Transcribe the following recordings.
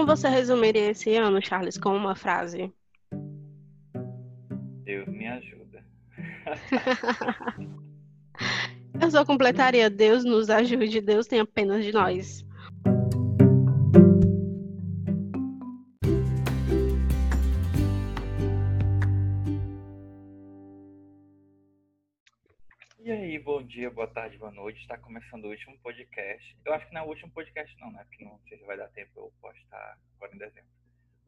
Como você resumiria esse ano, Charles, com uma frase? Deus me ajuda. Eu só completaria Deus nos ajude, Deus tem apenas de nós. Dia, boa tarde, boa noite. Está começando o último podcast. Eu acho que não é o último podcast, não, né? Porque não sei se vai dar tempo eu postar agora em dezembro.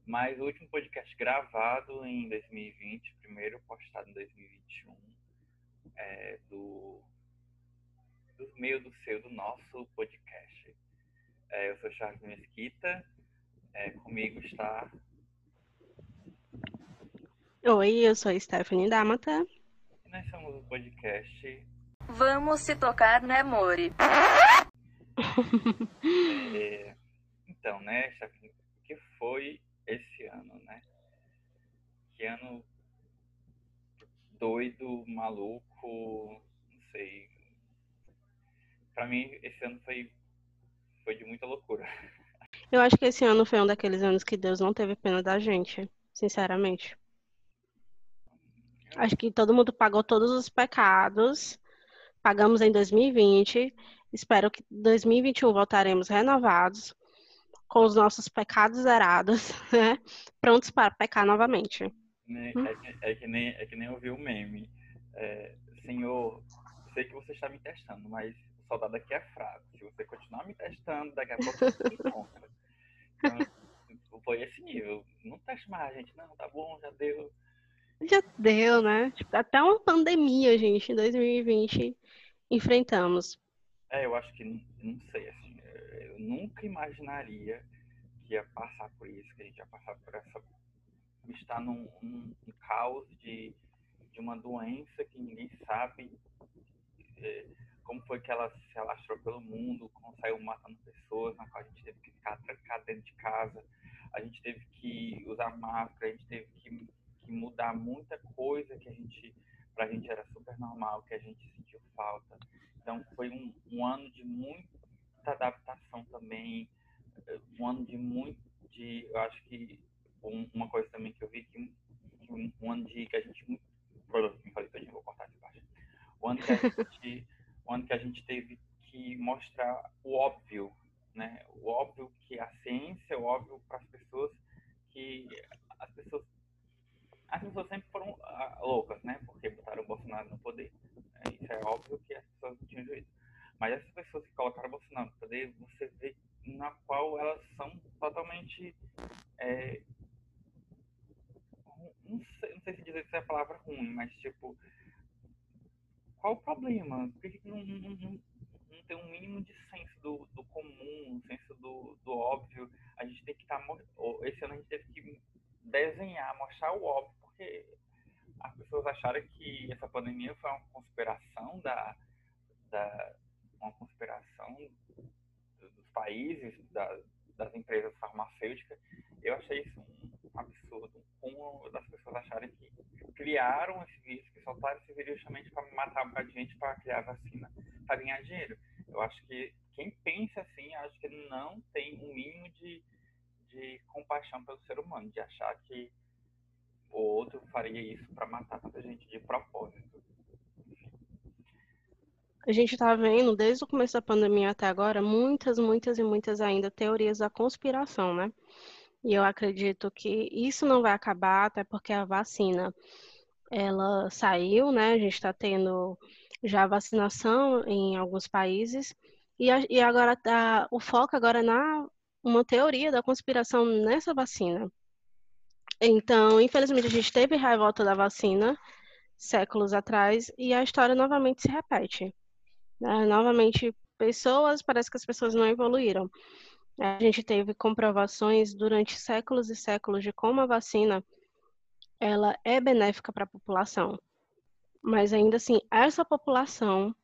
Mas o último podcast gravado em 2020, primeiro postado em 2021, é, do, do meio do seu, do nosso podcast. É, eu sou Charles Mesquita, é, comigo está. Oi, eu sou Stephanie Damata. E nós somos o podcast. Vamos se tocar, né, Mori? É, então, né, o que foi esse ano, né? Que ano doido, maluco, não sei. Pra mim, esse ano foi, foi de muita loucura. Eu acho que esse ano foi um daqueles anos que Deus não teve pena da gente, sinceramente. Acho que todo mundo pagou todos os pecados. Pagamos em 2020. Espero que em 2021 voltaremos renovados, com os nossos pecados zerados, né? Prontos para pecar novamente. Né? Hum. É, que, é, que nem, é que nem eu vi o meme. É, Senhor, sei que você está me testando, mas o soldado aqui é fraco. Se você continuar me testando, daqui a pouco você me encontra. Então, foi esse nível. Não teste mais gente, não, tá bom, já deu. Já deu, né? Tipo, até uma pandemia, gente, em 2020 enfrentamos. É, eu acho que, não sei, assim, eu nunca imaginaria que ia passar por isso, que a gente ia passar por essa. estar num, num, num caos de, de uma doença que ninguém sabe é, como foi que ela se alastrou pelo mundo, como saiu matando pessoas, na qual a gente teve que ficar trancado dentro de casa, a gente teve que usar máscara, a gente teve que, que mudar muita coisa que a gente, pra gente era super normal, que a gente sentiu falta. Então foi um, um ano de muita adaptação também, um ano de muito, de, eu acho que um, uma coisa também que eu vi que, que um, um, ano de que a gente, me falei todinho, vou cortar essa parte, o ano que a gente, o ano que a gente teve que mostrar o óbvio, né? O óbvio que a ciência, o óbvio para as pessoas que as pessoas as pessoas sempre foram ah, loucas, né? Porque botaram o Bolsonaro no poder. Isso é óbvio que as pessoas não tinham juízo. Mas essas pessoas que colocaram Bolsonaro no poder, você vê na qual elas são totalmente. É, não, sei, não sei se dizer se é a palavra ruim, mas tipo. Qual o problema? Por que não, não, não, não tem um mínimo de senso do, do comum, um senso do, do óbvio? A gente tem que estar. Tá, esse ano a gente teve que desenhar, mostrar o óbvio, porque as pessoas acharam que essa pandemia foi uma conspiração da, da uma conspiração dos países, da, das empresas farmacêuticas. Eu achei isso um absurdo. Uma das pessoas acharem que criaram esse vírus, que soltaram esse vírus justamente para matar um de gente para criar vacina, para ganhar dinheiro. Eu acho que quem pensa assim, acho que não tem um mínimo de, de compaixão pelo ser humano, de achar que o outro faria isso para matar tanta gente de propósito. A gente está vendo, desde o começo da pandemia até agora, muitas, muitas e muitas ainda teorias da conspiração, né? E eu acredito que isso não vai acabar, até porque a vacina, ela saiu, né? A gente está tendo já vacinação em alguns países, e, a, e agora tá, o foco agora é na uma teoria da conspiração nessa vacina. Então, infelizmente, a gente teve revolta da vacina séculos atrás e a história novamente se repete. Né? Novamente, pessoas, parece que as pessoas não evoluíram. A gente teve comprovações durante séculos e séculos de como a vacina ela é benéfica para a população. Mas ainda assim, essa população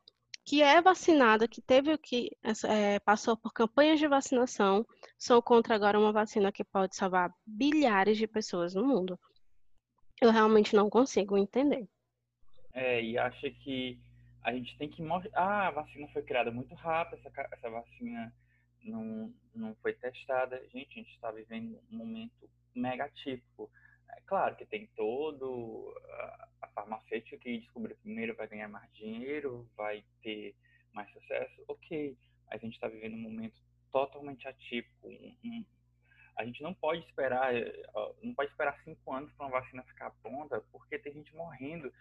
que é vacinada, que teve que é, passou por campanhas de vacinação, são contra agora uma vacina que pode salvar bilhares de pessoas no mundo. Eu realmente não consigo entender. É, e acha que a gente tem que mostrar. Ah, a vacina foi criada muito rápido, essa, essa vacina não, não foi testada. Gente, a gente está vivendo um momento mega típico. É claro que tem todo a, farmacêutica que descobriu primeiro vai ganhar mais dinheiro, vai ter mais sucesso, ok. Mas a gente está vivendo um momento totalmente atípico. A gente não pode esperar, não pode esperar cinco anos para uma vacina ficar pronta, porque tem gente morrendo.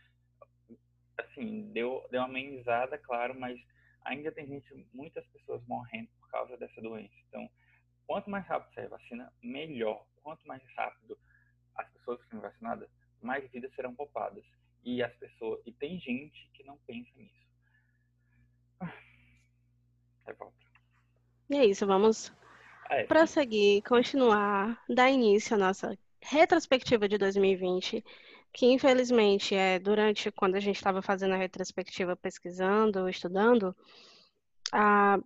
Assim, deu, deu uma amenizada, claro, mas ainda tem gente, muitas pessoas morrendo por causa dessa doença. Então, quanto mais rápido sair a vacina, melhor. Quanto mais rápido as pessoas são vacinadas, mais vidas serão poupadas. E as pessoas, e tem gente que não pensa nisso. Revolta. E é isso, vamos é. prosseguir, continuar, dar início à nossa retrospectiva de 2020, que infelizmente é durante quando a gente estava fazendo a retrospectiva, pesquisando, estudando, a,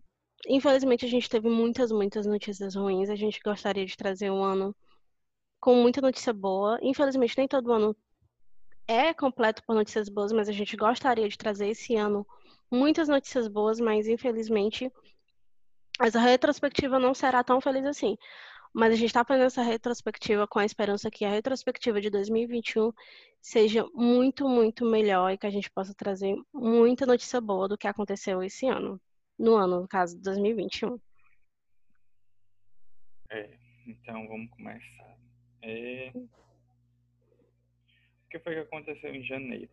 infelizmente a gente teve muitas, muitas notícias ruins. A gente gostaria de trazer um ano com muita notícia boa. Infelizmente nem todo ano é completo por notícias boas, mas a gente gostaria de trazer esse ano muitas notícias boas, mas infelizmente essa retrospectiva não será tão feliz assim. Mas a gente está fazendo essa retrospectiva com a esperança que a retrospectiva de 2021 seja muito, muito melhor e que a gente possa trazer muita notícia boa do que aconteceu esse ano. No ano, no caso, 2021. É, então vamos começar. É... O que foi que aconteceu em janeiro?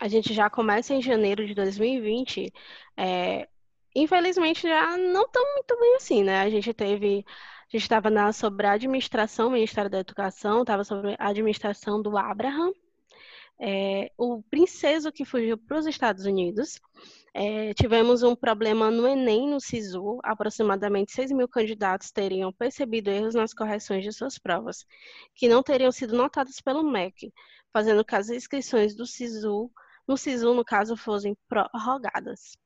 A gente já começa em janeiro de 2020, é, infelizmente já não tão muito bem assim, né? A gente teve, a gente estava sobre a administração, Ministério da Educação, estava sobre a administração do Abraham, é, o princeso que fugiu para os Estados Unidos. É, tivemos um problema no Enem, no SISU. Aproximadamente 6 mil candidatos teriam percebido erros nas correções de suas provas, que não teriam sido notadas pelo MEC, fazendo com que as inscrições do SISU no SISU, no caso, fossem prorrogadas.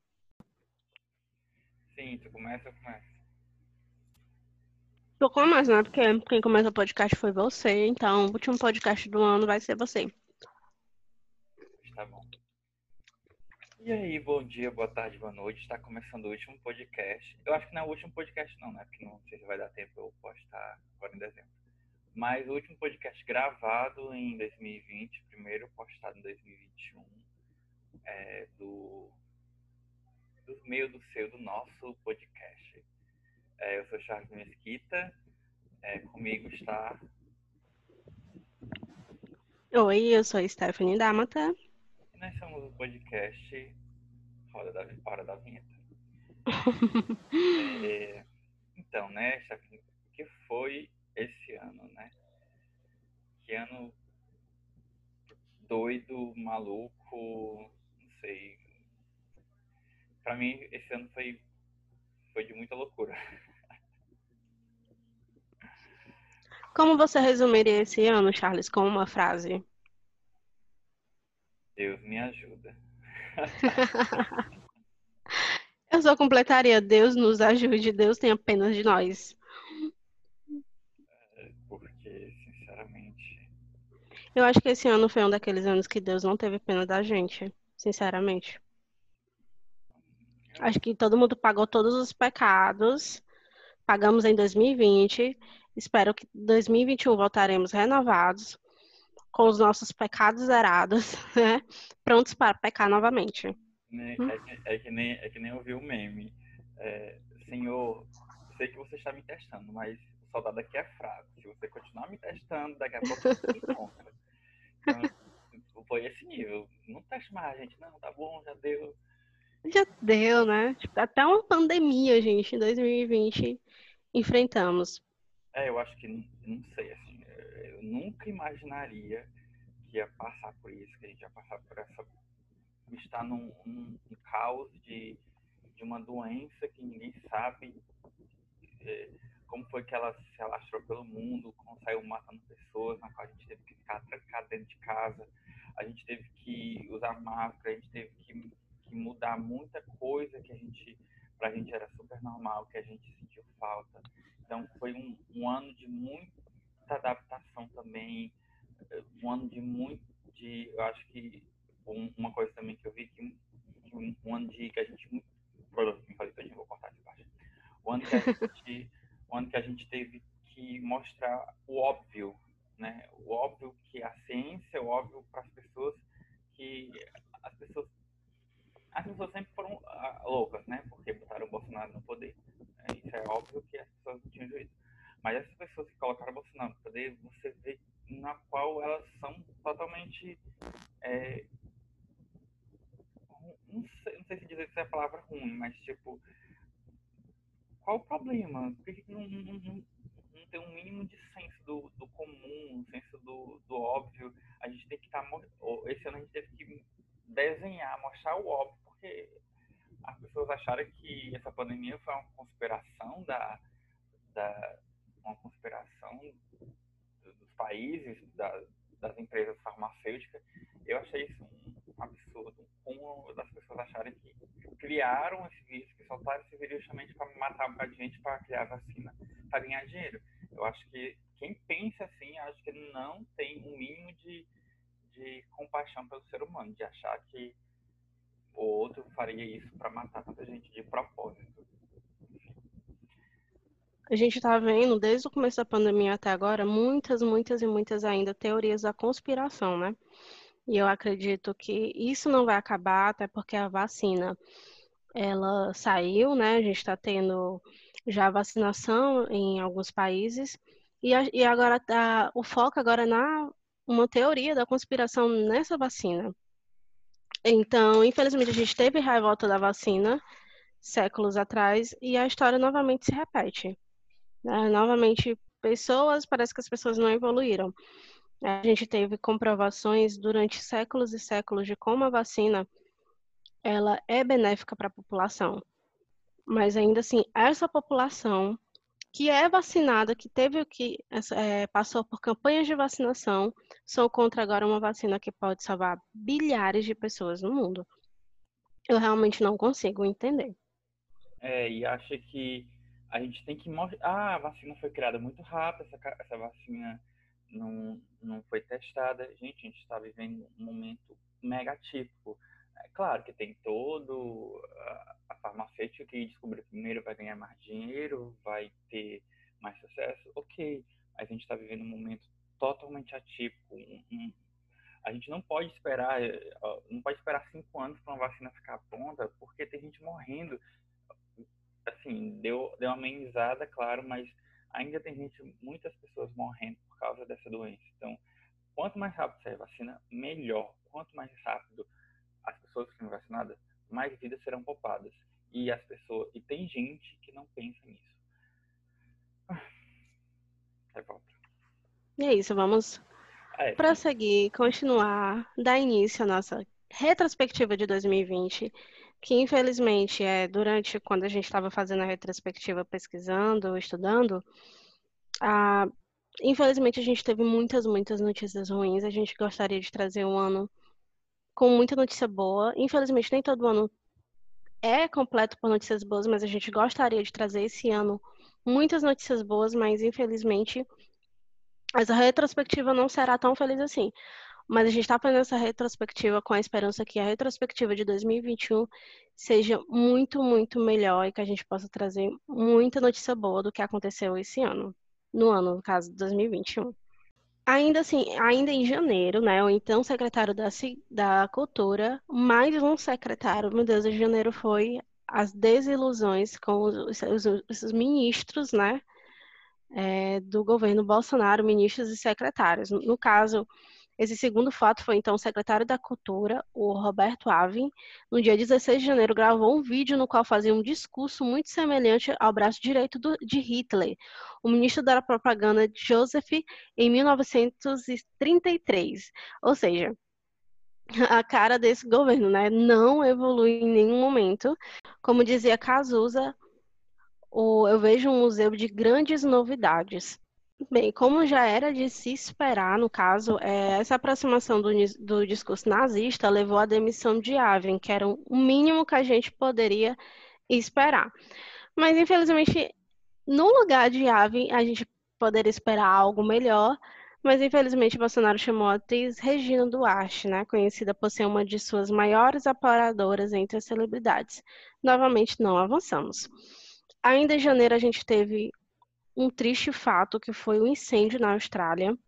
Sim, tu começa, começa. Tu começa, né? Porque quem começa o podcast foi você, então o último podcast do ano vai ser você. Tá bom. E aí, bom dia, boa tarde, boa noite. Está começando o último podcast. Eu acho que não é o último podcast, não, né? Porque não sei se vai dar tempo eu postar agora em dezembro. Mas o último podcast gravado em 2020, primeiro postado em 2021 é, do, do meio do seu, do nosso podcast. É, eu sou Charles Mesquita, é, comigo está. Oi, eu sou Stephanie Damata. Nós somos o podcast Roda da, Hora da Vinheta. é, então, né, o que foi esse ano, né? Que ano doido, maluco, sei. Para mim, esse ano foi, foi de muita loucura. Como você resumiria esse ano, Charles, com uma frase? Deus me ajuda. Eu só completaria: Deus nos ajude, Deus tem apenas de nós. É, porque, sinceramente. Eu acho que esse ano foi um daqueles anos que Deus não teve pena da gente sinceramente. Acho que todo mundo pagou todos os pecados. Pagamos em 2020. Espero que em 2021 voltaremos renovados, com os nossos pecados zerados, né? Prontos para pecar novamente. É, que, é, que, nem, é que nem ouvi o meme. É, Senhor, sei que você está me testando, mas o soldado aqui é fraco. Se você continuar me testando, daqui a pouco você me encontra. Então, foi esse nível. Não teste mais, gente. Não, tá bom, já deu. Já deu, né? Tipo, até uma pandemia, gente, em 2020 enfrentamos. É, eu acho que, não sei, assim, eu nunca imaginaria que ia passar por isso, que a gente ia passar por essa. estar num, num, num caos de, de uma doença que ninguém sabe é, como foi que ela se alastrou pelo mundo, como saiu matando pessoas, na qual a gente teve que ficar trancado dentro de casa a gente teve que usar máscara, a gente teve que, que mudar muita coisa que a gente, para a gente era super normal, que a gente sentiu falta. Então foi um, um ano de muita adaptação também, um ano de muito, de, eu acho que um, uma coisa também que eu vi que, que um, um ano de que a gente. Me falei todinho, vou cortar essa parte. O ano que a gente, o ano que a gente teve que mostrar o óbvio, né? O óbvio que a ciência, o óbvio para as pessoas que as pessoas as pessoas sempre foram ah, loucas, né? Porque botaram o Bolsonaro no poder. É, isso é óbvio que as pessoas não tinham juízo. Mas essas pessoas que colocaram o Bolsonaro no poder, você vê na qual elas são totalmente. É, não, sei, não sei se dizer se é a palavra ruim, mas tipo. Qual o problema? Por que não, não, não, não tem um mínimo de senso do, do comum, um senso do, do óbvio? A gente tem que estar. Tá, esse ano a gente teve que desenhar, mostrar o óbvio, porque as pessoas acharam que essa pandemia foi uma conspiração da, da uma conspiração dos países, da, das empresas farmacêuticas. Eu achei isso um absurdo. Como das pessoas acharem que criaram esse vírus, que soltaram esse vírus justamente para matar um bocado de gente para criar vacina, para ganhar dinheiro. Eu acho que quem pensa assim, acho que não tem um mínimo de de compaixão pelo ser humano, de achar que o outro faria isso para matar tanta gente de propósito. A gente está vendo, desde o começo da pandemia até agora, muitas, muitas e muitas ainda teorias da conspiração, né? E eu acredito que isso não vai acabar, até porque a vacina, ela saiu, né? A gente está tendo já vacinação em alguns países, e, a, e agora tá, o foco agora é na uma teoria da conspiração nessa vacina. Então, infelizmente, a gente teve revolta da vacina séculos atrás e a história novamente se repete. Né? Novamente, pessoas, parece que as pessoas não evoluíram. A gente teve comprovações durante séculos e séculos de como a vacina ela é benéfica para a população. Mas ainda assim, essa população que é vacinada, que teve o que é, passou por campanhas de vacinação, são contra agora uma vacina que pode salvar bilhares de pessoas no mundo. Eu realmente não consigo entender. É, e acha que a gente tem que mostrar. Ah, a vacina foi criada muito rápido, essa, essa vacina não, não foi testada. Gente, a gente está vivendo um momento negativo. É claro que tem todo a farmacêutica que descobriu primeiro vai ganhar mais dinheiro, vai ter mais sucesso, ok. A gente está vivendo um momento totalmente atípico. A gente não pode esperar, não pode esperar cinco anos para uma vacina ficar pronta, porque tem gente morrendo. Assim, deu, deu uma amenizada, claro, mas ainda tem gente, muitas pessoas morrendo por causa dessa doença. Então, quanto mais rápido sair a vacina, melhor. Quanto mais rápido as pessoas são vacinadas, mais vidas serão poupadas. E as pessoas e tem gente que não pensa nisso. Revolta. E é isso, vamos ah, é, prosseguir, continuar, dar início à nossa retrospectiva de 2020, que infelizmente é durante quando a gente estava fazendo a retrospectiva, pesquisando, estudando, a, infelizmente a gente teve muitas, muitas notícias ruins. A gente gostaria de trazer um ano com muita notícia boa. Infelizmente, nem todo ano é completo por notícias boas, mas a gente gostaria de trazer esse ano muitas notícias boas, mas infelizmente essa retrospectiva não será tão feliz assim. Mas a gente está fazendo essa retrospectiva com a esperança que a retrospectiva de 2021 seja muito, muito melhor e que a gente possa trazer muita notícia boa do que aconteceu esse ano, no ano, no caso, 2021. Ainda assim, ainda em janeiro, né, o então secretário da, da Cultura, mais um secretário, meu Deus, em janeiro foi as desilusões com os, os, os ministros, né, é, do governo Bolsonaro, ministros e secretários. No caso, esse segundo fato foi então o secretário da Cultura, o Roberto Avin, no dia 16 de janeiro gravou um vídeo no qual fazia um discurso muito semelhante ao braço direito do, de Hitler, o ministro da propaganda Joseph, em 1933. Ou seja, a cara desse governo, né? Não evolui em nenhum momento. Como dizia Cazuza, eu vejo um museu de grandes novidades. Bem, como já era de se esperar, no caso, é, essa aproximação do, do, discurso nazista levou à demissão de Avin, que era o mínimo que a gente poderia esperar. Mas, infelizmente, no lugar de Avin, a gente poderia esperar algo melhor, Mas infelizmente Bolsonaro chamou a atriz Regina Duarte, né, conhecida por ser uma de suas maiores apoiadoras entre as celebridades. Novamente não avançamos. Ainda em janeiro a gente teve um triste fato que foi o um incêndio na Austrália.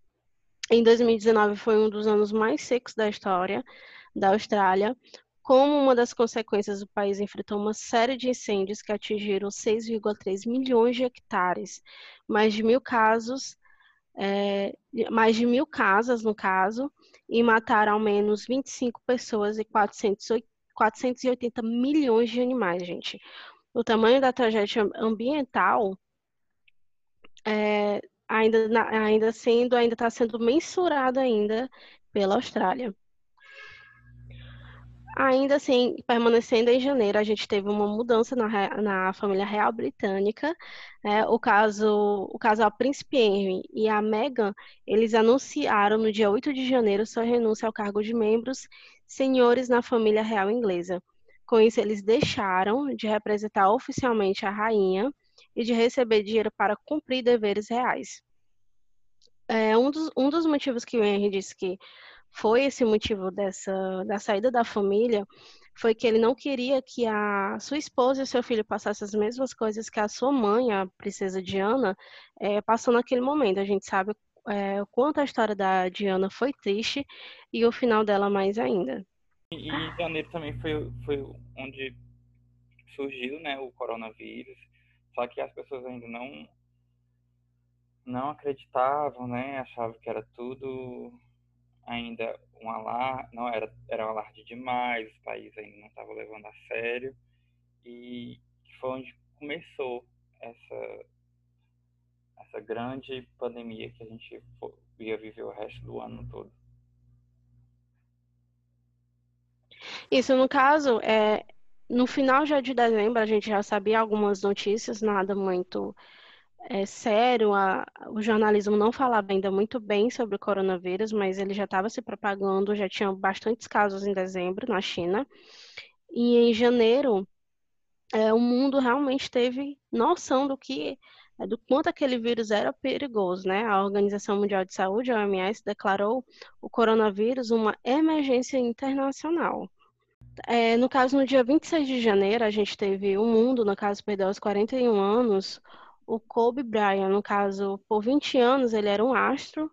Em 2019 foi um dos anos mais secos da história da Austrália. Como uma das consequências, o país enfrentou uma série de incêndios que atingiram 6,3 milhões de hectares, mais de mil casos é, mais de mil casas, no caso, e mataram ao menos 25 pessoas e 400, 480 milhões de animais, gente. O tamanho da tragédia ambiental é, ainda, ainda sendo, ainda está sendo mensurado ainda pela Austrália. Ainda assim, permanecendo em janeiro, a gente teve uma mudança na, na família real britânica. Né? O caso, o casal Príncipe Henry e a Meghan, eles anunciaram no dia 8 de janeiro sua renúncia ao cargo de membros senhores na família real inglesa. Com isso, eles deixaram de representar oficialmente a rainha e de receber dinheiro para cumprir deveres reais. É, um, dos, um dos motivos que o Henry disse que foi esse motivo dessa da saída da família foi que ele não queria que a sua esposa e seu filho passassem as mesmas coisas que a sua mãe, a princesa Diana, é, passou naquele momento. A gente sabe é, o quanto a história da Diana foi triste e o final dela mais ainda. E em janeiro também foi, foi onde surgiu né, o coronavírus, só que as pessoas ainda não não acreditavam, né? Achavam que era tudo ainda um alarde, não era, era um alarde demais, os países ainda não estavam levando a sério, e foi onde começou essa, essa grande pandemia que a gente ia viver o resto do ano todo. Isso, no caso, é, no final já de dezembro, a gente já sabia algumas notícias, nada muito é, sério, a, o jornalismo não falava ainda muito bem sobre o coronavírus, mas ele já estava se propagando, já tinha bastantes casos em dezembro na China. E em janeiro, é, o mundo realmente teve noção do que é, do quanto aquele vírus era perigoso, né? A Organização Mundial de Saúde, a OMS, declarou o coronavírus uma emergência internacional. É, no caso, no dia 26 de janeiro, a gente teve o mundo, no caso, perdeu aos 41 anos, o Kobe Bryant, no caso, por 20 anos ele era um astro,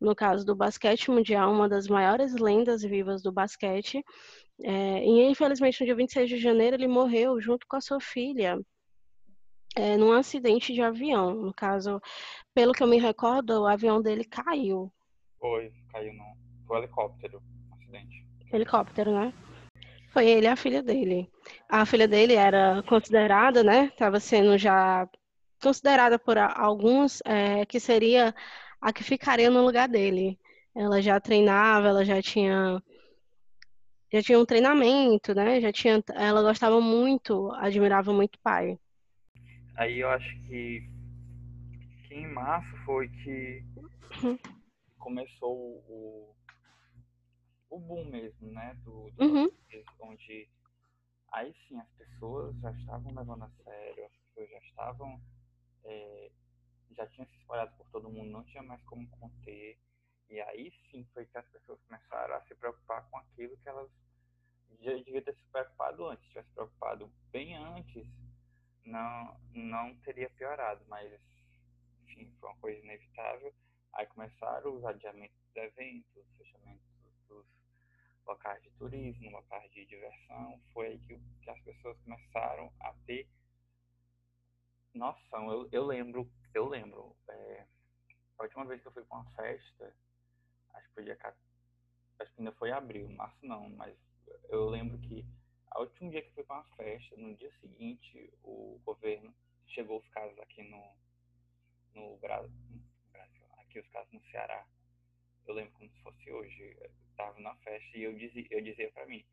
no caso do basquete mundial, uma das maiores lendas vivas do basquete. É, e infelizmente no dia 26 de janeiro ele morreu junto com a sua filha é, num acidente de avião. No caso, pelo que eu me recordo, o avião dele caiu. Foi, caiu no, no helicóptero, um acidente. Helicóptero, né? Foi ele e a filha dele. A filha dele era considerada, né? Estava sendo já considerada por alguns é, que seria a que ficaria no lugar dele. Ela já treinava, ela já tinha já tinha um treinamento, né? Já tinha, ela gostava muito, admirava muito o pai. Aí eu acho que, que em março foi que uhum. começou o, o boom mesmo, né? Do, do uhum. onde aí sim as pessoas já estavam levando a sério, as pessoas já estavam é, já tinha se espalhado por todo mundo, não tinha mais como conter. E aí sim foi que as pessoas começaram a se preocupar com aquilo que elas já deviam ter se preocupado antes. Se tivesse preocupado bem antes, não, não teria piorado, mas enfim, foi uma coisa inevitável. Aí começaram os adiamentos dos eventos, fechamentos dos locais de turismo, locais de diversão. Foi aí que, que as pessoas começaram a ter nossa, eu, eu lembro, eu lembro. É, a última vez que eu fui para uma festa, acho que foi dia acho que ainda foi abril, março não, mas eu lembro que o último dia que eu fui para uma festa, no dia seguinte, o governo chegou os casos aqui no, no Brasil, aqui os casos no Ceará. Eu lembro como se fosse hoje. Eu estava na festa e eu dizia, eu dizia para mim,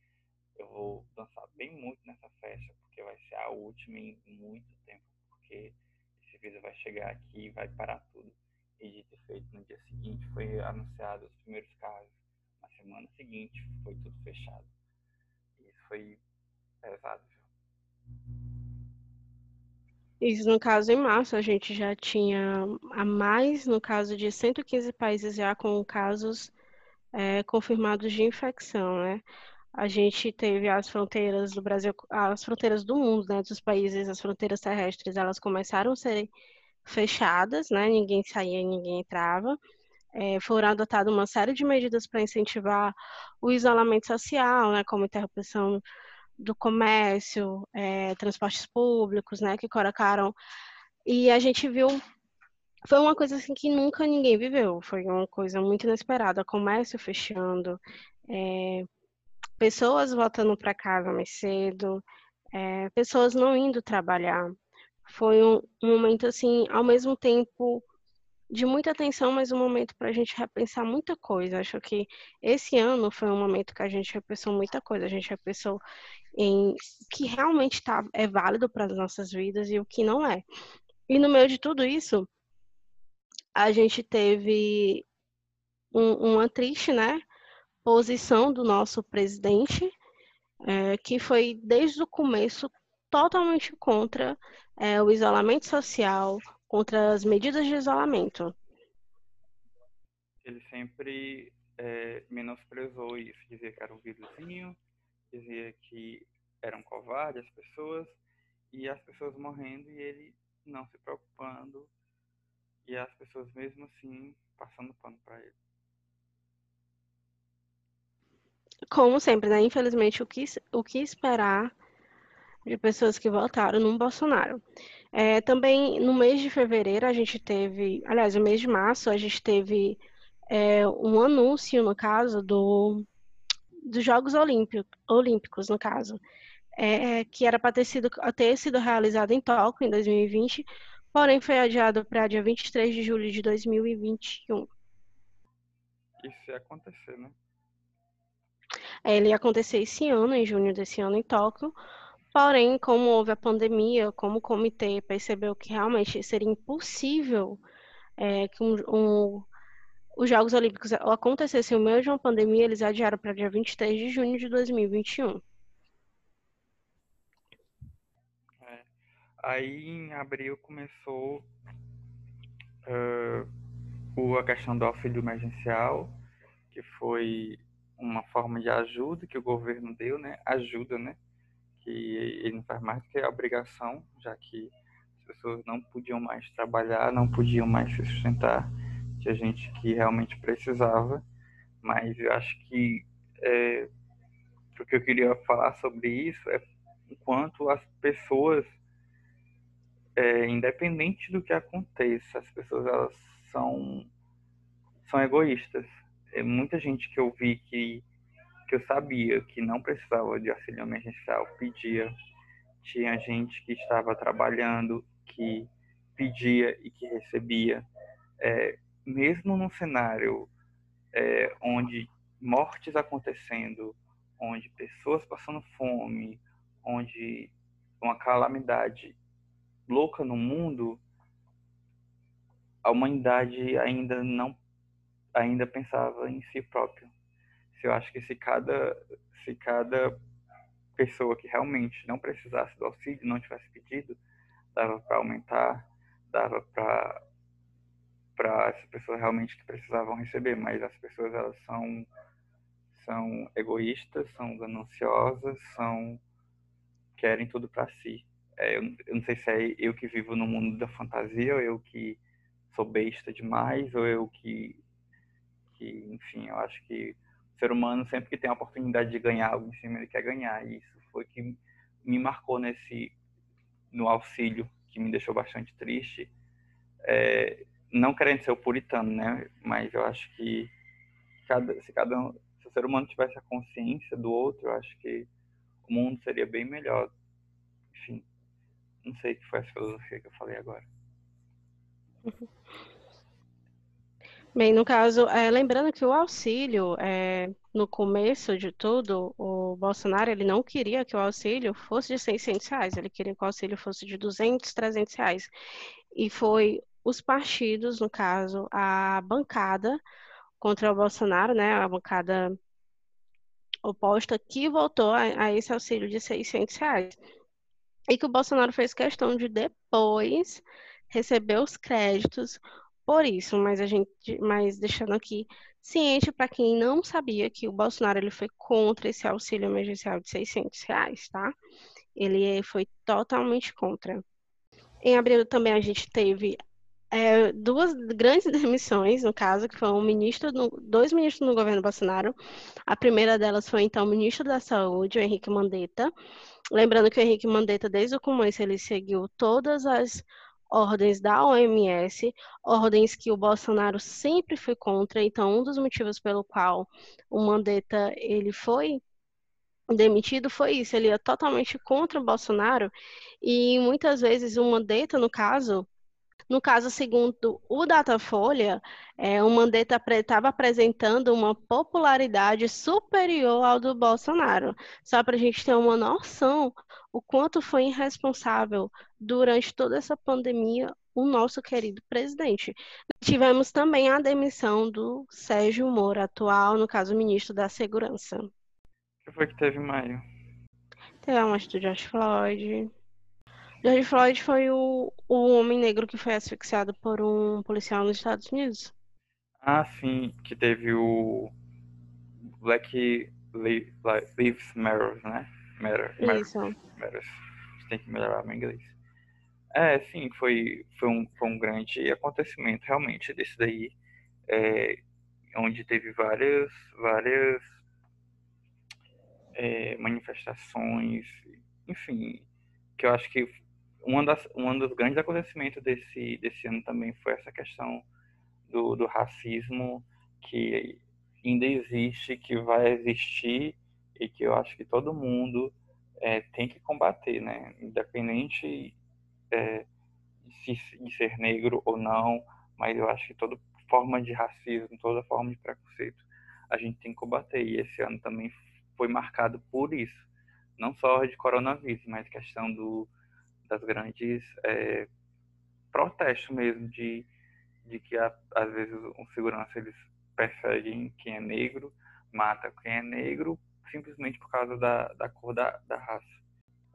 eu vou dançar bem muito nessa festa, porque vai ser a última em muito tempo porque esse vírus vai chegar aqui e vai parar tudo. E de feito, no dia seguinte foi anunciado os primeiros casos. Na semana seguinte foi tudo fechado. E isso foi pesado, viu? Isso, no caso, em março, a gente já tinha a mais, no caso de 115 países já com casos é, confirmados de infecção, né? A gente teve as fronteiras do Brasil, as fronteiras do mundo, né, dos países, as fronteiras terrestres, elas começaram a ser fechadas, né? Ninguém saía, ninguém entrava. É, foram adotadas uma série de medidas para incentivar o isolamento social, né, como interrupção do comércio, é, transportes públicos, né, que colocaram. E a gente viu foi uma coisa assim que nunca ninguém viveu. Foi uma coisa muito inesperada. Comércio fechando, é, pessoas voltando para casa mais cedo, é, pessoas não indo trabalhar. Foi um, um, momento assim, ao mesmo tempo de muita atenção, mas um momento para a gente repensar muita coisa. Acho que esse ano foi um momento que a gente repensou muita coisa. A gente repensou em o que realmente tá, é válido para as nossas vidas e o que não é. E no meio de tudo isso, a gente teve um, uma triste, né, posição do nosso presidente, é, que foi desde o começo totalmente contra é, o isolamento social, contra as medidas de isolamento. Ele sempre é, menosprezou isso, dizia que era um vírusinho, dizia que eram covardes as pessoas, e as pessoas morrendo e ele não se preocupando e as pessoas mesmo assim passando pano para ele. Como sempre, né? Infelizmente, o que, o que esperar de pessoas que votaram no Bolsonaro. É, também no mês de fevereiro a gente teve, aliás, no mês de março a gente teve é, um anúncio, no caso, do, dos Jogos Olímpicos, Olímpicos no caso, é, que era para ter sido, ter sido realizado em Tóquio em 2020, porém foi adiado para dia 23 de julho de 2021. Isso ia acontecer, né? É, ele ia acontecer esse ano, em junho desse ano, em Tóquio. Porém, como houve a pandemia, como o comitê percebeu que realmente seria impossível é, que um, um, os Jogos Olímpicos acontecessem no meio de uma pandemia, eles adiaram para dia 23 de junho de 2021. Aí em abril começou uh, a questão do auxílio emergencial, que foi uma forma de ajuda que o governo deu, né? Ajuda, né? Que ele não faz mais do que a obrigação, já que as pessoas não podiam mais trabalhar, não podiam mais se sustentar. Tinha gente que realmente precisava, mas eu acho que é, o que eu queria falar sobre isso é o quanto as pessoas é, independente do que aconteça, as pessoas elas são são egoístas. É muita gente que eu vi que que eu sabia que não precisava de auxílio emergencial pedia. Tinha gente que estava trabalhando que pedia e que recebia. É, mesmo num cenário é, onde mortes acontecendo, onde pessoas passando fome, onde uma calamidade louca no mundo, a humanidade ainda não ainda pensava em si próprio. Eu acho que se cada se cada pessoa que realmente não precisasse do auxílio, não tivesse pedido, dava para aumentar, dava para para as pessoas realmente que precisavam receber, mas as pessoas elas são são egoístas, são gananciosas, são querem tudo para si. É, eu, eu, não sei se é eu que vivo no mundo da fantasia, ou eu que sou besta demais, ou eu que, que, enfim, eu acho que ser humano sempre que tem a oportunidade de ganhar algo em cima, ele quer ganhar. E isso foi que me marcou nesse no auxílio, que me deixou bastante triste. É, não querendo ser o puritano, né? Mas eu acho que cada, se cada se o ser humano tivesse a consciência do outro, eu acho que o mundo seria bem melhor. Enfim, não sei o que foi essa filosofia que eu falei agora. Bem, no caso, é, lembrando que o auxílio, é, no começo de tudo, o Bolsonaro ele não queria que o auxílio fosse de 600 reais, ele queria que o auxílio fosse de 200, 300 reais. E foi os partidos, no caso, a bancada contra o Bolsonaro, né, a bancada oposta, que votou a, a esse auxílio de 600 reais. e que o Bolsonaro fez questão de depois receber os créditos por isso, mas a gente, mas deixando aqui ciente para quem não sabia que o Bolsonaro ele foi contra esse auxílio emergencial de 600 reais, tá? Ele foi totalmente contra. Em abril também a gente teve é, duas grandes demissões, no caso, que foram um ministro dois ministros no governo Bolsonaro. A primeira delas foi, então, o ministro da Saúde, o Henrique Mandetta. Lembrando que o Henrique Mandetta, desde o começo, ele seguiu todas as ordens da OMS, ordens que o Bolsonaro sempre foi contra. Então, um dos motivos pelo qual o Mandetta ele foi demitido foi isso, ele ia totalmente contra o Bolsonaro e muitas vezes o Mandetta, no caso, no caso, segundo o Datafolha, é, o Mandetta estava apresentando uma popularidade superior ao do Bolsonaro. Só para a gente ter uma noção o quanto foi irresponsável durante toda essa pandemia o nosso querido presidente. Tivemos também a demissão do Sérgio Moro, atual, no caso, ministro da Segurança. O que foi que teve em maio? Teve a morte do George Floyd, George Floyd foi o, o homem negro que foi asfixiado por um policial nos Estados Unidos. Ah, sim, que teve o Black Lives Matter, né? Matter, Isso. Matter. Tem que melhorar meu inglês. É, sim, foi, foi, um, foi um grande acontecimento, realmente, desse daí, é, onde teve várias, várias é, manifestações, enfim, que eu acho que uma das, um dos grandes acontecimentos desse, desse ano também foi essa questão do, do racismo que ainda existe, que vai existir e que eu acho que todo mundo é, tem que combater, né? Independente é, de, de ser negro ou não, mas eu acho que toda forma de racismo, toda forma de preconceito, a gente tem que combater. E esse ano também foi marcado por isso. Não só de coronavírus, mas questão do, das grandes é, protestos mesmo de, de que a, às vezes um segurança eles perseguem quem é negro, mata quem é negro simplesmente por causa da, da cor da, da raça.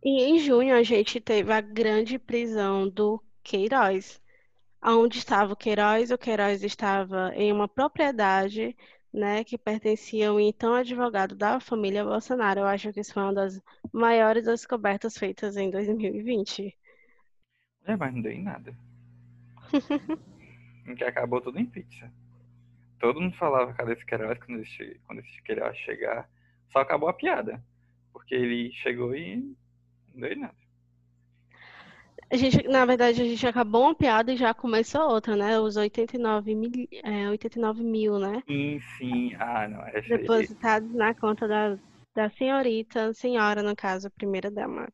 E em junho a gente teve a grande prisão do Queiroz. Onde estava o Queiroz? O Queiroz estava em uma propriedade né, que pertencia ao então advogado da família Bolsonaro. Eu acho que isso foi uma das maiores descobertas feitas em 2020. É, mas não deu em nada. que acabou tudo em pizza. Todo mundo falava cadê esse Queiroz quando esse, quando esse Queiroz chegar. Só acabou a piada. Porque ele chegou e não deu em nada. A gente, na verdade, a gente acabou uma piada e já começou outra, né? Os 89 mil, é, 89 mil né? Sim, sim. Ah, não. Essa Depositados na conta da, da senhorita, senhora, no caso, a primeira dama.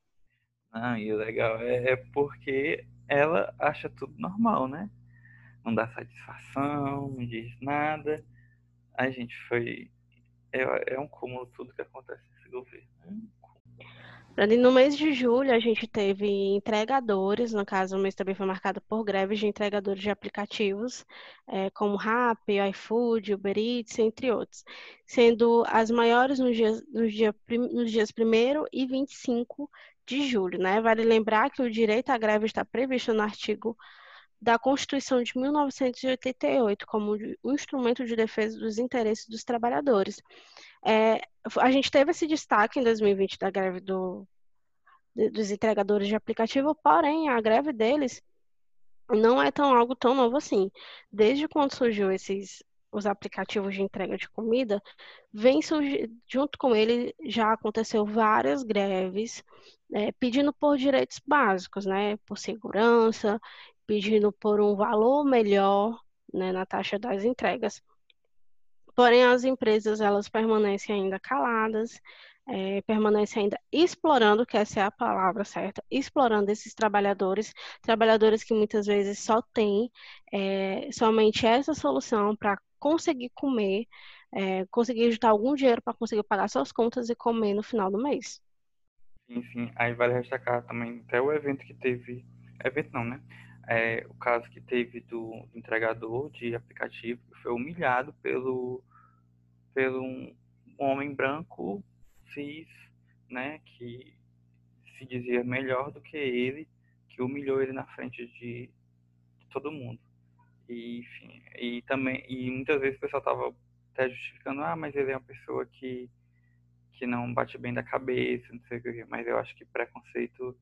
Ah, e o legal é, é porque ela acha tudo normal, né? Não dá satisfação, não diz nada. A gente foi. É, é um cúmulo tudo que acontece nesse governo. É no mês de julho, a gente teve entregadores, no caso, o mês também foi marcado por greves de entregadores de aplicativos, é, como Rappi, iFood, Uber Eats, entre outros, sendo as maiores nos dias, nos, dia, nos dias 1 e 25 de julho. Né? Vale lembrar que o direito à greve está previsto no artigo da Constituição de 1988 como um instrumento de defesa dos interesses dos trabalhadores. É, a gente teve esse destaque em 2020 da greve do, dos entregadores de aplicativo, porém a greve deles não é tão algo tão novo assim. Desde quando surgiu esses os aplicativos de entrega de comida, vem junto com ele já aconteceu várias greves é, pedindo por direitos básicos, né, por segurança, pedindo por um valor melhor, né, na taxa das entregas. Porém, as empresas elas permanecem ainda caladas, é, permanecem ainda explorando, que essa é a palavra certa, explorando esses trabalhadores, trabalhadores que muitas vezes só têm é, somente essa solução para conseguir comer, é, conseguir juntar algum dinheiro para conseguir pagar suas contas e comer no final do mês. Sim. Aí vale destacar também até o evento que teve. Evento não, né? É, o caso que teve do entregador de aplicativo que foi humilhado pelo, pelo um homem branco cis, né, que se dizia melhor do que ele, que humilhou ele na frente de, de todo mundo. E, enfim, e também, e muitas vezes o pessoal tava até justificando, ah, mas ele é uma pessoa que, que não bate bem da cabeça, não sei o que, mas eu acho que preconceito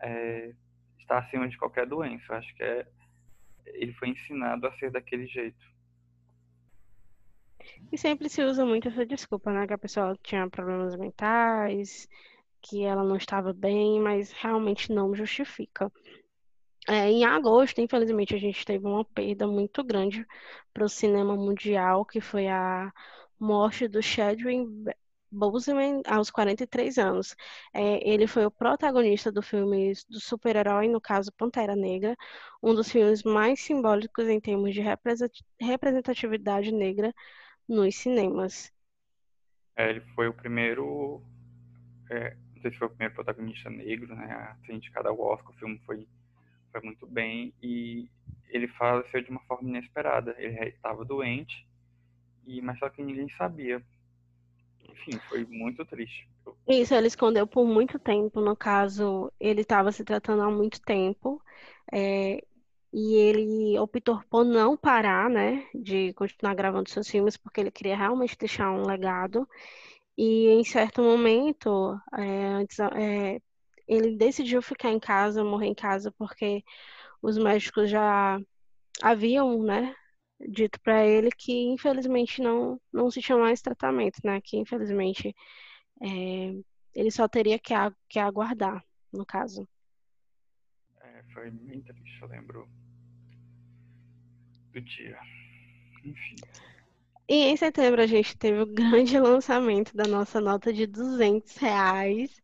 é, está acima de qualquer doença. Eu acho que é, ele foi ensinado a ser daquele jeito. E sempre se usa muito essa desculpa, né? Que a pessoa tinha problemas mentais, que ela não estava bem, mas realmente não justifica. É, em agosto, infelizmente, a gente teve uma perda muito grande para o cinema mundial, que foi a morte do Chadwick Boseman aos 43 anos. É, ele foi o protagonista do filme do super-herói, no caso Pantera Negra, um dos filmes mais simbólicos em termos de representatividade negra nos cinemas. É, ele foi o primeiro, é, não sei se foi o primeiro protagonista negro, né, a ser indicado ao Oscar, o filme foi, foi muito bem, e ele faleceu de uma forma inesperada, ele estava doente, e, mas só que ninguém sabia. Enfim, foi muito triste. Isso, ele escondeu por muito tempo, no caso, ele estava se tratando há muito tempo, é, e ele optou por não parar, né, de continuar gravando seus filmes, porque ele queria realmente deixar um legado. E em certo momento, é, antes, é, ele decidiu ficar em casa, morrer em casa, porque os médicos já haviam, né, dito para ele que infelizmente não não se tinha mais tratamento, né, que infelizmente é, ele só teria que, que aguardar, no caso. É, foi bem triste, eu lembro do dia. Enfim. E em setembro a gente teve o grande lançamento da nossa nota de 200 reais.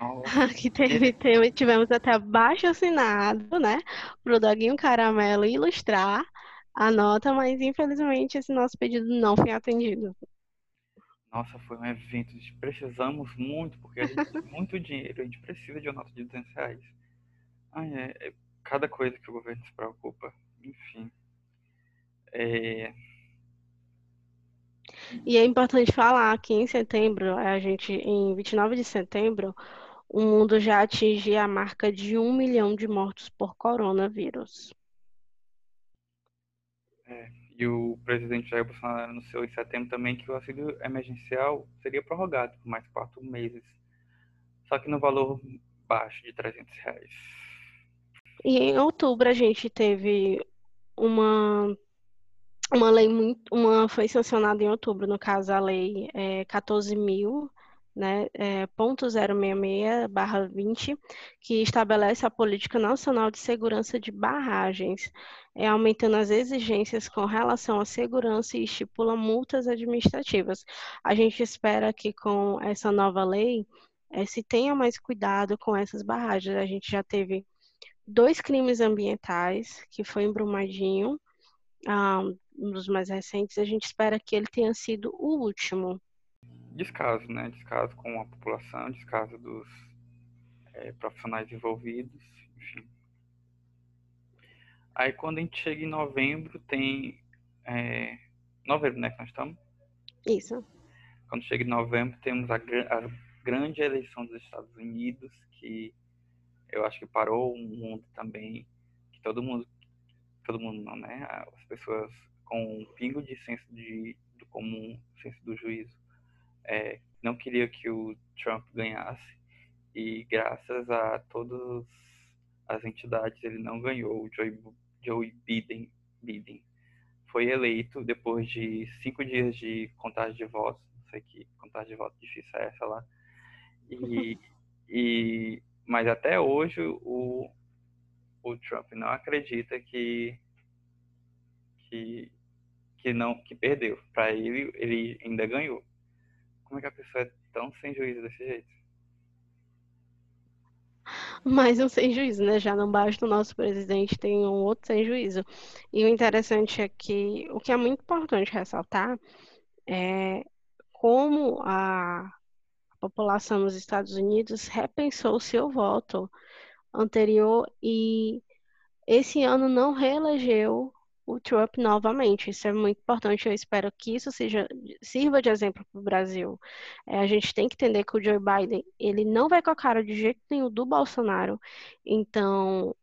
Que teve, teve, tivemos até baixo assinado, né? Para o Doguinho Caramelo ilustrar a nota, mas infelizmente esse nosso pedido não foi atendido. Nossa, foi um evento, precisamos muito, porque a gente tem muito dinheiro, a gente precisa de uma nota de 200 reais. Ai, é, é cada coisa que o governo se preocupa, enfim. É... E é importante falar que em setembro, a gente, em 29 de setembro, o mundo já atingiu a marca de um milhão de mortos por coronavírus. É, e o presidente Jair Bolsonaro anunciou em setembro também que o auxílio emergencial seria prorrogado por mais quatro meses, só que no valor baixo de 300 reais. E em outubro a gente teve uma uma lei muito, uma foi sancionada em outubro, no caso a lei é, 14.000, né, é, ponto 066 barra 20, que estabelece a política nacional de segurança de barragens, é, aumentando as exigências com relação à segurança e estipula multas administrativas. A gente espera que com essa nova lei é, se tenha mais cuidado com essas barragens. A gente já teve dois crimes ambientais, que foi em Brumadinho, ah, um dos mais recentes, a gente espera que ele tenha sido o último. Descaso, né? Descaso com a população, descaso dos é, profissionais envolvidos, enfim. Aí quando a gente chega em novembro, tem. É, novembro, né? Que nós estamos? Isso. Quando chega em novembro, temos a, a grande eleição dos Estados Unidos, que eu acho que parou o mundo também, que todo mundo todo mundo não, né? As pessoas com um pingo de senso de, do comum, senso do juízo, é, não queria que o Trump ganhasse e graças a todas as entidades ele não ganhou. O Joe, Joe Biden, Biden foi eleito depois de cinco dias de contagem de votos, não sei que contagem de votos difícil é essa lá, e, e mas até hoje o, o Trump não acredita que que que não que perdeu. Para ele, ele ainda ganhou. Como é que a pessoa é tão sem juízo desse jeito? Mais um sem juízo, né? Já não basta o nosso presidente, tem um outro sem juízo. E o interessante é que o que é muito importante ressaltar é como a população nos Estados Unidos repensou o seu voto anterior e esse ano não reelegeu o Trump novamente. Isso é muito importante. Eu espero que isso seja, sirva de exemplo para o Brasil. É, a gente tem que entender que o Joe Biden ele não vai com a cara de jeito nenhum do Bolsonaro. Então,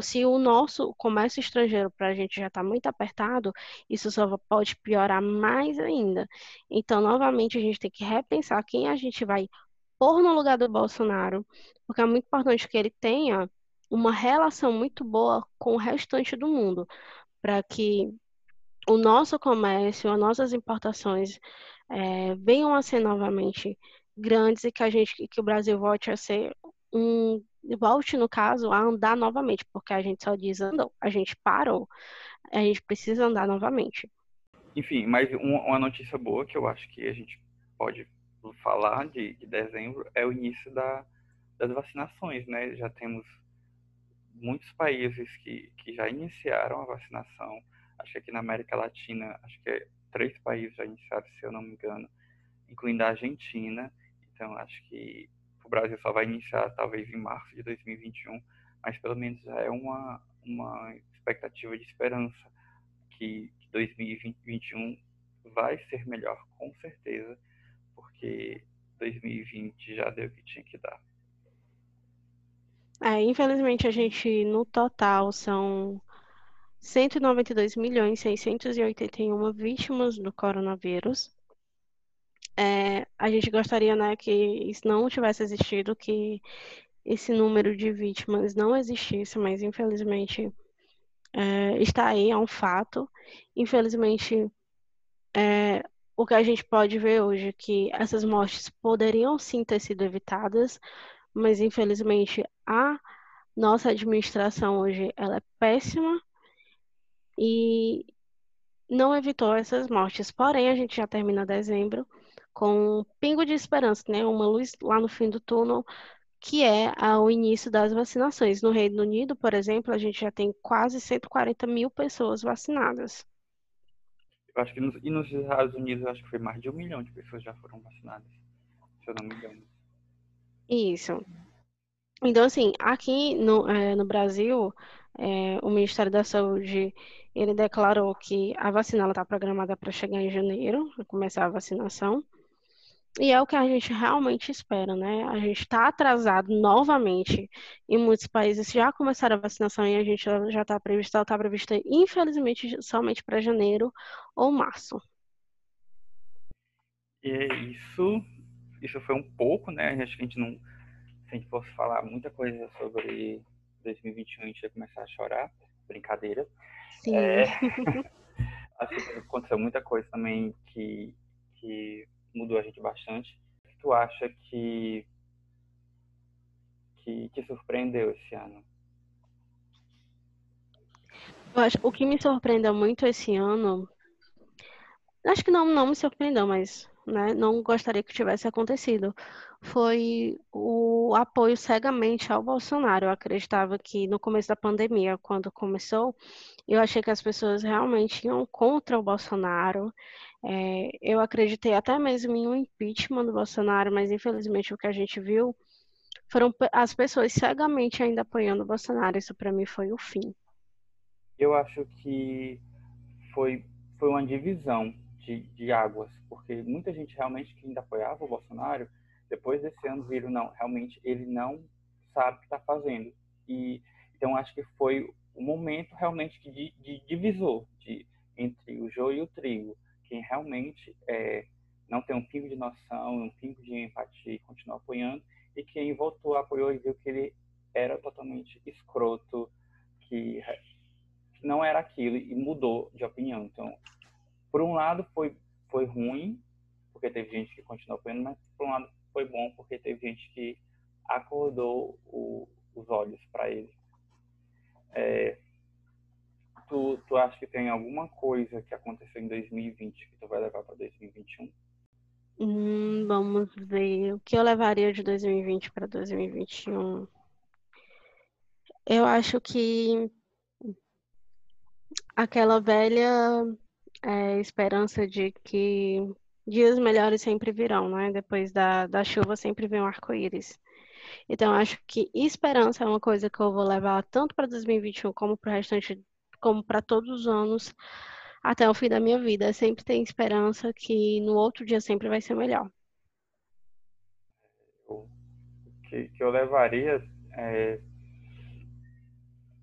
se o nosso comércio estrangeiro para a gente já está muito apertado, isso só pode piorar mais ainda. Então, novamente, a gente tem que repensar quem a gente vai pôr no lugar do Bolsonaro, porque é muito importante que ele tenha uma relação muito boa com o restante do mundo, para que o nosso comércio, as nossas importações é, venham a ser novamente grandes e que a gente, que o Brasil volte a ser um, volte no caso a andar novamente, porque a gente só diz andou, a gente parou, a gente precisa andar novamente. Enfim, mas uma notícia boa que eu acho que a gente pode falar de, de dezembro é o início da, das vacinações, né? Já temos muitos países que, que já iniciaram a vacinação. Acho que aqui na América Latina, acho que é, três países já iniciaram, se eu não me engano, incluindo a Argentina. Então, acho que o Brasil só vai iniciar talvez em março de 2021, mas pelo menos já é uma, uma expectativa de esperança que 2021 vai ser melhor, com certeza, porque 2020 já deu o que tinha que dar. É, infelizmente, a gente, no total, são 192 milhões 681 vítimas do coronavírus. É, a gente gostaria, né, que isso não tivesse existido, que esse número de vítimas não existisse, mas infelizmente é, está aí, é um fato. Infelizmente, é, o que a gente pode ver hoje é que essas mortes poderiam sim ter sido evitadas, mas infelizmente a nossa administração hoje ela é péssima e não evitou essas mortes. Porém, a gente já termina dezembro com um pingo de esperança, né? Uma luz lá no fim do túnel, que é o início das vacinações. No Reino Unido, por exemplo, a gente já tem quase 140 mil pessoas vacinadas. Eu acho que nos, e nos Estados Unidos, acho que foi mais de um milhão de pessoas já foram vacinadas, se eu não me engano. Isso. Então, assim, aqui no, é, no Brasil, é, o Ministério da Saúde, ele declarou que a vacina está programada para chegar em janeiro, começar a vacinação. E é o que a gente realmente espera, né? A gente está atrasado novamente. Em muitos países já começaram a vacinação e a gente já está prevista, está prevista, infelizmente, somente para janeiro ou março. E é isso, isso foi um pouco, né? Acho que a gente não, se a gente fosse falar muita coisa sobre 2021, a gente ia começar a chorar. Brincadeira. Sim. É, acho que aconteceu muita coisa também que, que mudou a gente bastante. O que tu acha que que te surpreendeu esse ano? Eu acho, o que me surpreendeu muito esse ano, acho que não, não me surpreendeu, mas né, não gostaria que tivesse acontecido, foi o apoio cegamente ao Bolsonaro. Eu acreditava que no começo da pandemia, quando começou, eu achei que as pessoas realmente iam contra o Bolsonaro. É, eu acreditei até mesmo em um impeachment do Bolsonaro, mas infelizmente o que a gente viu foram as pessoas cegamente ainda apoiando o Bolsonaro. Isso para mim foi o fim. Eu acho que foi, foi uma divisão de, de águas, porque muita gente realmente que ainda apoiava o Bolsonaro, depois desse ano viram, não, realmente ele não sabe o que está fazendo. E, então acho que foi o momento realmente de, de divisor de, entre o joio e o trigo quem realmente é, não tem um pingo de noção, um pingo de empatia e continua apoiando, e quem votou, apoiou e viu que ele era totalmente escroto, que, que não era aquilo e mudou de opinião. Então, por um lado foi, foi ruim, porque teve gente que continuou apoiando, mas por um lado foi bom, porque teve gente que acordou o, os olhos para ele. É, tu, tu acha que tem alguma coisa que aconteceu em 2020 que tu vai levar para 2021? Hum, vamos ver. O que eu levaria de 2020 para 2021? Eu acho que aquela velha é, esperança de que dias melhores sempre virão, né? Depois da, da chuva sempre vem um arco-íris. Então, acho que esperança é uma coisa que eu vou levar tanto para 2021 como para o restante como para todos os anos, até o fim da minha vida. Sempre tem esperança que no outro dia sempre vai ser melhor. O que, que eu levaria é,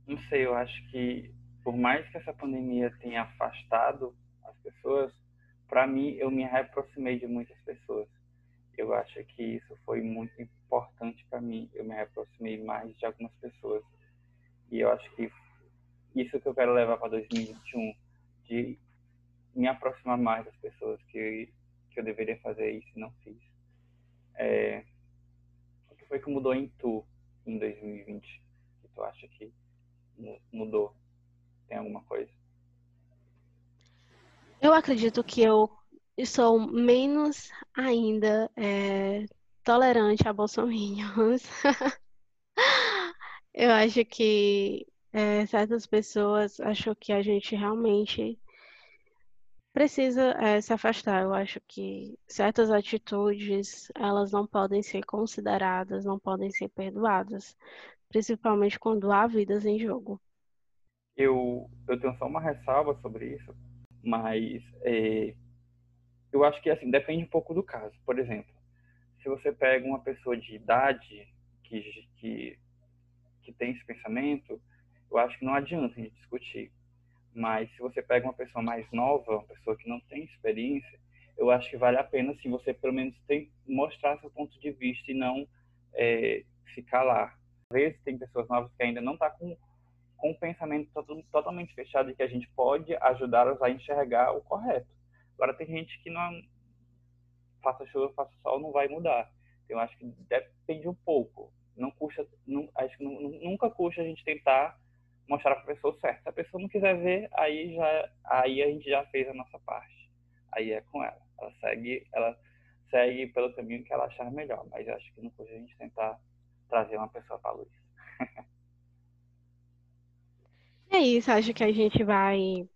não sei, eu acho que por mais que essa pandemia tenha afastado as pessoas, para mim eu me reaproximei de muitas pessoas. Eu acho que isso foi muito importante para mim. Eu me aproximei mais de algumas pessoas. E eu acho que isso que eu quero levar para 2021, de me aproximar mais das pessoas que, que eu deveria fazer isso e não fiz. É, o que foi que mudou em tu em 2020? Que tu acha que mudou? Tem alguma coisa? Eu acredito que eu sou menos ainda é, tolerante a bolsominions. eu acho que é, certas pessoas acham que a gente realmente precisa é, se afastar. Eu acho que certas atitudes elas não podem ser consideradas, não podem ser perdoadas, principalmente quando há vidas em jogo. Eu, eu tenho só uma ressalva sobre isso, mas é, eu acho que assim depende um pouco do caso. Por exemplo, se você pega uma pessoa de idade que, que, que tem esse pensamento, eu acho que não adianta a gente discutir. Mas se você pega uma pessoa mais nova, uma pessoa que não tem experiência, eu acho que vale a pena, se você pelo menos tem, mostrar seu ponto de vista e não é, ficar lá. Às vezes tem pessoas novas que ainda não estão tá com, com um pensamento totalmente fechado e que a gente pode ajudá-las a enxergar o correto. Agora tem gente que não faça chuva, faça sol, não vai mudar. Então, acho que depende um pouco. Não custa, não, acho que nunca custa a gente tentar mostrar para a pessoa certo. Se a pessoa não quiser ver, aí já, aí a gente já fez a nossa parte. Aí é com ela. Ela segue, ela segue pelo caminho que ela achar melhor. Mas acho que não custa a gente tentar trazer uma pessoa para a luz. é isso. Acho que a gente vai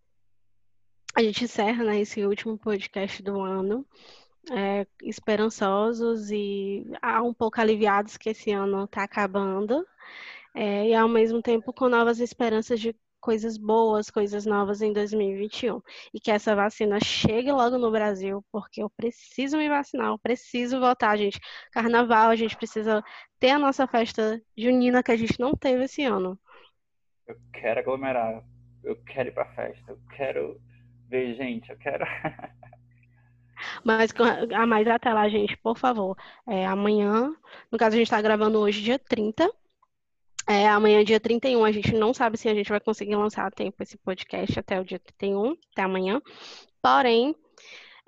a gente encerra né, esse último podcast do ano, é, esperançosos e ah, um pouco aliviados que esse ano está acabando, é, e ao mesmo tempo com novas esperanças de coisas boas, coisas novas em 2021. E que essa vacina chegue logo no Brasil, porque eu preciso me vacinar, eu preciso voltar, gente. Carnaval, a gente precisa ter a nossa festa junina que a gente não teve esse ano. Eu quero aglomerar, eu quero ir pra festa, eu quero ver, gente, eu quero. Mas, mais até lá, gente, por favor. É, amanhã, no caso, a gente está gravando hoje, dia 30. É, amanhã, dia 31, a gente não sabe se a gente vai conseguir lançar a tempo esse podcast até o dia 31, até amanhã. Porém,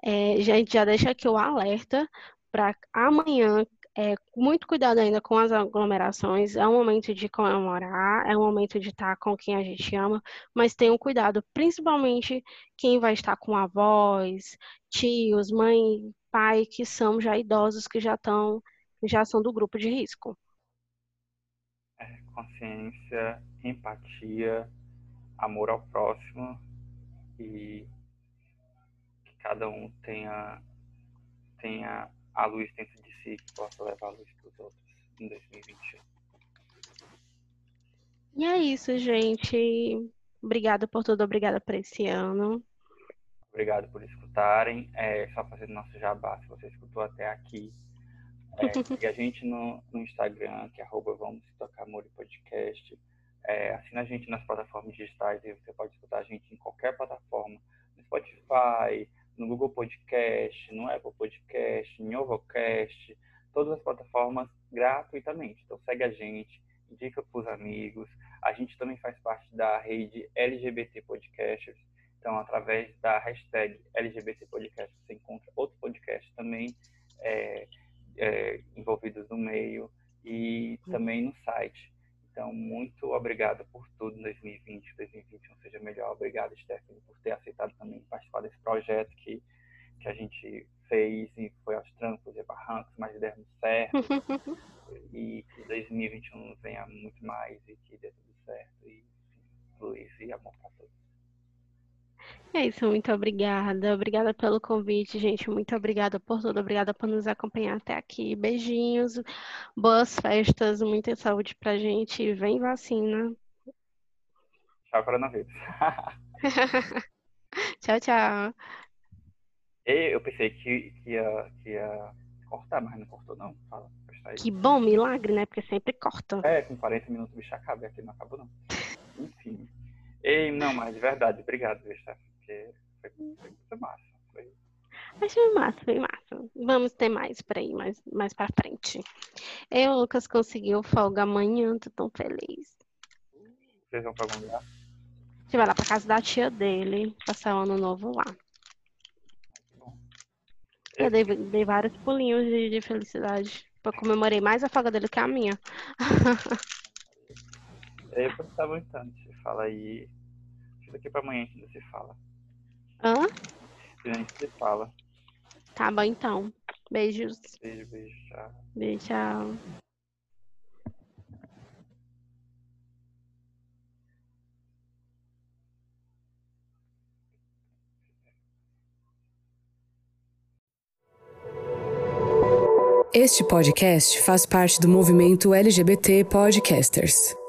é, a gente já deixa aqui o alerta para amanhã, é, muito cuidado ainda com as aglomerações. É um momento de comemorar, é um momento de estar com quem a gente ama, mas tenham cuidado, principalmente quem vai estar com avós, tios, mãe, pai, que são já idosos, que já estão, já são do grupo de risco. É, consciência, empatia, amor ao próximo e que cada um tenha tenha a luz dentro de si que possa levar a luz para os outros em 2021. E é isso, gente. Obrigada por tudo, obrigada por esse ano. Obrigado por escutarem. É, só fazendo nosso jabá, se você escutou até aqui. É, siga a gente no, no Instagram, que é arroba Vamos Tocar Amor e Podcast. É, assina a gente nas plataformas digitais e você pode escutar a gente em qualquer plataforma. No Spotify, no Google Podcast, no Apple Podcast, no Ovocast, todas as plataformas gratuitamente. Então segue a gente, indica para os amigos. A gente também faz parte da rede LGBT Podcasters. Então, através da hashtag LGBT Podcast, você encontra outros podcasts também é, é, envolvidos no meio e também no site. Então, muito obrigado por tudo em 2020, 2021 seja melhor. Obrigado, Stephanie, por ter aceitado também participar desse projeto que, que a gente fez e foi aos trancos e barrancos, mas demos certo. e que 2021 venha muito mais e que dê tudo certo. E luz e amor para todos. É isso, muito obrigada. Obrigada pelo convite, gente. Muito obrigada por tudo. Obrigada por nos acompanhar até aqui. Beijinhos, boas festas, muita saúde pra gente. Vem vacina. Tchau. Coronavírus. tchau, tchau. Eu pensei que, que, ia, que ia cortar, mas não cortou, não. Fala, que bom, milagre, né? Porque sempre corta. É, com 40 minutos o bicho acaba e aqui não acabou, não. Enfim. Ei, não, mas de verdade, obrigado, viu, Porque foi, foi muito massa. Foi... Achei massa, foi massa. Vamos ter mais por aí, mais, mais pra frente. Eu, o Lucas, conseguiu folga amanhã, tô tão feliz. Vocês vão pra algum lugar? A gente vai lá pra casa da tia dele, passar o ano novo lá. Eu dei, dei vários pulinhos de, de felicidade. Eu comemorei mais a folga dele que a minha. Eu pensava muito tanto. Você fala aí. Daqui pra amanhã a gente se fala. Hã? A gente se fala. Tá bom então. Beijos. Beijo, beijo. Tchau. Beijo, tchau. Este podcast faz parte do movimento LGBT Podcasters.